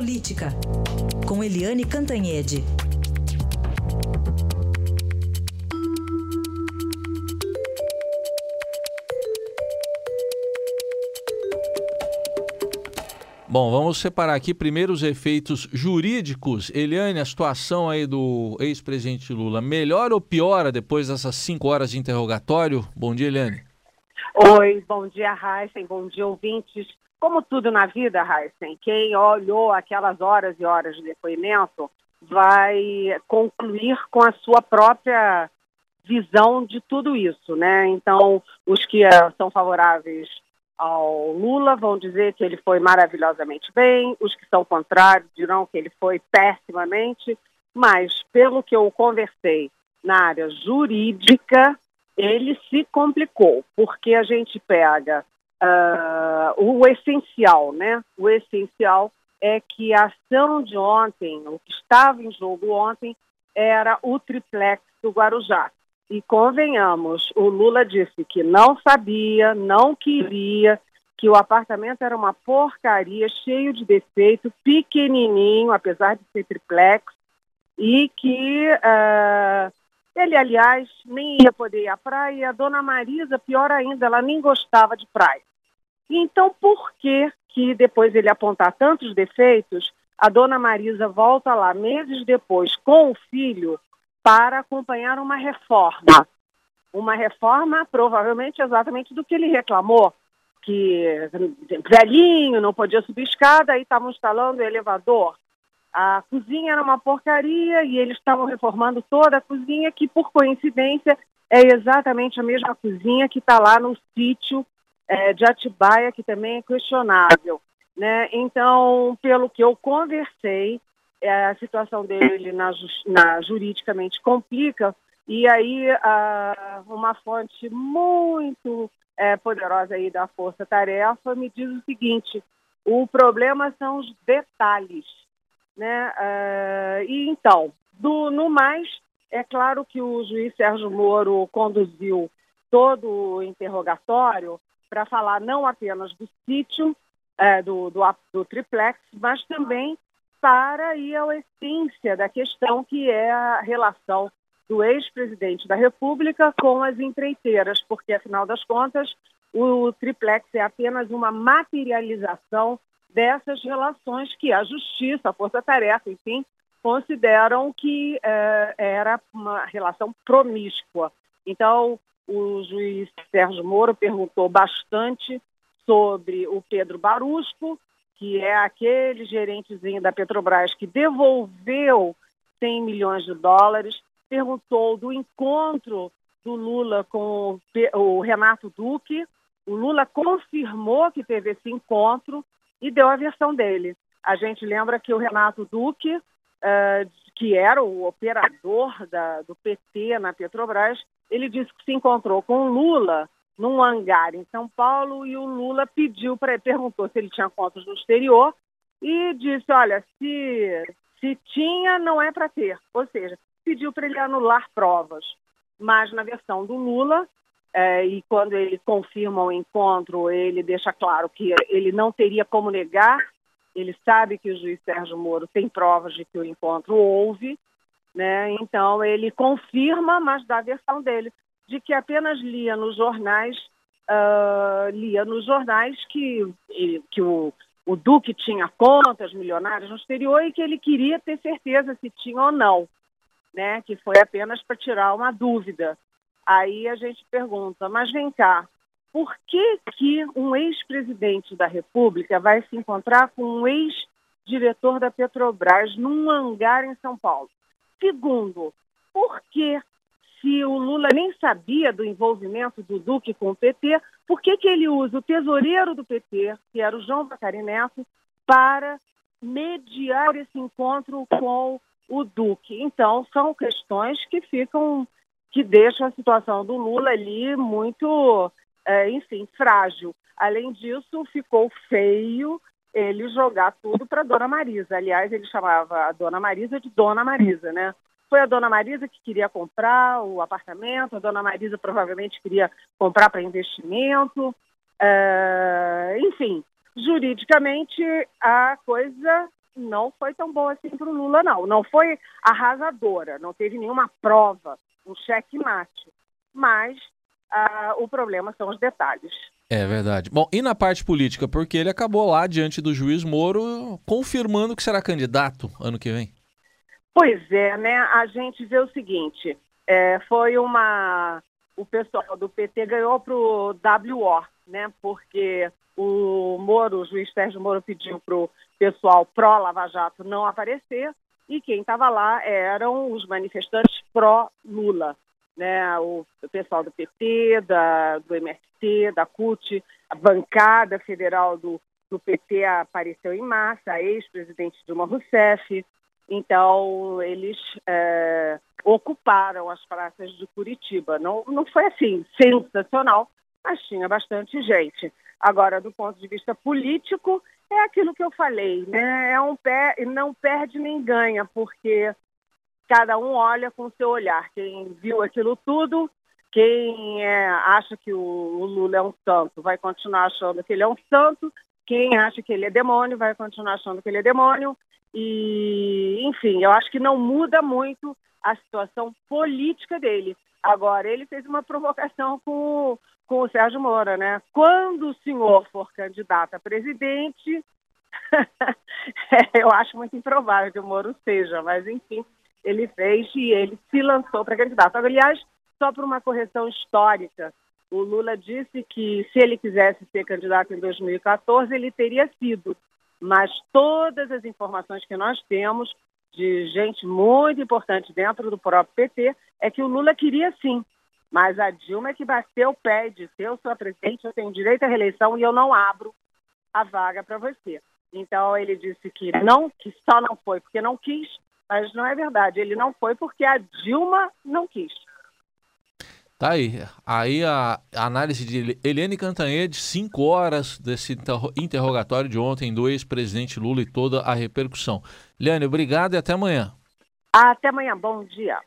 Política, com Eliane Cantanhede. Bom, vamos separar aqui primeiro os efeitos jurídicos. Eliane, a situação aí do ex-presidente Lula melhora ou piora depois dessas cinco horas de interrogatório? Bom dia, Eliane. Oi, bom dia, Heisen, bom dia, ouvintes. Como tudo na vida, Heisen, quem olhou aquelas horas e horas de depoimento vai concluir com a sua própria visão de tudo isso, né? Então, os que uh, são favoráveis ao Lula vão dizer que ele foi maravilhosamente bem, os que são contrários dirão que ele foi pessimamente, mas pelo que eu conversei na área jurídica, ele se complicou, porque a gente pega uh, o essencial, né? O essencial é que a ação de ontem, o que estava em jogo ontem, era o triplex do Guarujá. E convenhamos, o Lula disse que não sabia, não queria, que o apartamento era uma porcaria, cheio de defeito, pequenininho, apesar de ser triplex, e que uh, ele, aliás, nem ia poder ir à praia, e a dona Marisa, pior ainda, ela nem gostava de praia. Então, por que que depois ele apontar tantos defeitos, a dona Marisa volta lá meses depois com o filho para acompanhar uma reforma. Uma reforma, provavelmente, exatamente do que ele reclamou, que velhinho, não podia subir escada, aí estavam instalando o elevador. A cozinha era uma porcaria e eles estavam reformando toda a cozinha, que por coincidência é exatamente a mesma cozinha que está lá no sítio é, de Atibaia, que também é questionável. Né? Então, pelo que eu conversei, é, a situação dele na, na, juridicamente complica, e aí uma fonte muito é, poderosa aí da Força Tarefa me diz o seguinte, o problema são os detalhes. Né? Uh, e então, do, no mais, é claro que o juiz Sérgio Moro conduziu todo o interrogatório para falar não apenas do sítio, é, do, do, do triplex, mas também para ir à essência da questão que é a relação do ex-presidente da República com as empreiteiras, porque, afinal das contas, o triplex é apenas uma materialização dessas relações que a Justiça, a Força Tarefa, enfim, consideram que é, era uma relação promíscua. Então, o juiz Sérgio Moro perguntou bastante sobre o Pedro Barusco, que é aquele gerentezinho da Petrobras que devolveu 100 milhões de dólares, perguntou do encontro do Lula com o Renato Duque. O Lula confirmou que teve esse encontro e deu a versão dele. A gente lembra que o Renato Duque, uh, que era o operador da, do PT na Petrobras, ele disse que se encontrou com o Lula num hangar em São Paulo e o Lula pediu para perguntou se ele tinha contas no exterior e disse, olha, se, se tinha, não é para ter. Ou seja, pediu para ele anular provas. Mas na versão do Lula, é, e quando ele confirma o encontro, ele deixa claro que ele não teria como negar, ele sabe que o juiz Sérgio Moro tem provas de que o encontro houve, né? então ele confirma, mas dá a versão dele de que apenas lia nos jornais, uh, lia nos jornais que, que o, o Duque tinha contas milionárias no exterior e que ele queria ter certeza se tinha ou não, né? Que foi apenas para tirar uma dúvida. Aí a gente pergunta, mas vem cá, por que, que um ex-presidente da República vai se encontrar com um ex-diretor da Petrobras num hangar em São Paulo? Segundo, por que se o Lula nem sabia do envolvimento do Duque com o PT, por que, que ele usa o tesoureiro do PT, que era o João Bacari Neto, para mediar esse encontro com o Duque? Então, são questões que ficam, que deixam a situação do Lula ali muito, é, enfim, frágil. Além disso, ficou feio ele jogar tudo para Dona Marisa. Aliás, ele chamava a Dona Marisa de Dona Marisa, né? Foi a dona Marisa que queria comprar o apartamento, a dona Marisa provavelmente queria comprar para investimento. É, enfim, juridicamente a coisa não foi tão boa assim para o Lula, não. Não foi arrasadora, não teve nenhuma prova, um cheque-mate. Mas ah, o problema são os detalhes. É verdade. Bom, e na parte política, porque ele acabou lá diante do juiz Moro confirmando que será candidato ano que vem. Pois é, né? A gente vê o seguinte: é, foi uma. O pessoal do PT ganhou para o WO, né? Porque o Moro, o juiz Sérgio Moro, pediu para o pessoal pró-Lava Jato não aparecer e quem estava lá eram os manifestantes pró-Lula né, o, pessoal do PT, da, do MST, da CUT, a bancada federal do, do PT apareceu em massa, a ex-presidente Dilma Rousseff. Então, eles é, ocuparam as praças de Curitiba. Não, não foi assim sensacional, mas tinha bastante gente. Agora, do ponto de vista político, é aquilo que eu falei, né? É um pé, não perde nem ganha, porque cada um olha com o seu olhar. Quem viu aquilo tudo, quem é, acha que o, o, Lula é um santo, vai continuar achando que ele é um santo. Quem acha que ele é demônio, vai continuar achando que ele é demônio. E, enfim, eu acho que não muda muito a situação política dele. Agora, ele fez uma provocação com, com o Sérgio Moura, né? Quando o senhor for candidato a presidente, eu acho muito improvável que o Moro seja, mas enfim, ele fez e ele se lançou para candidato. Aliás, só por uma correção histórica, o Lula disse que se ele quisesse ser candidato em 2014, ele teria sido. Mas todas as informações que nós temos de gente muito importante dentro do próprio PT é que o Lula queria sim. Mas a Dilma é que bateu o pé e disse: Eu sou a presidente, eu tenho direito à reeleição e eu não abro a vaga para você. Então ele disse que não, que só não foi porque não quis, mas não é verdade. Ele não foi porque a Dilma não quis. Tá aí. Aí a análise de Eliane Cantanhede, cinco horas desse interrogatório de ontem do ex-presidente Lula e toda a repercussão. Eliane, obrigado e até amanhã. Até amanhã. Bom dia.